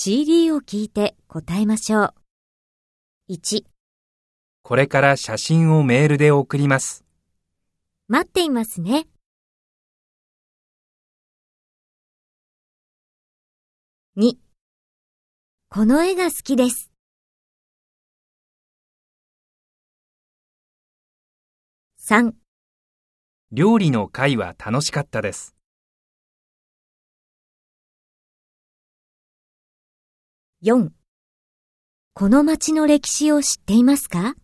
CD を聞いて答えましょう。1、これから写真をメールで送ります。待っていますね。2、この絵が好きです。3、料理の会は楽しかったです。4この街の歴史を知っていますか？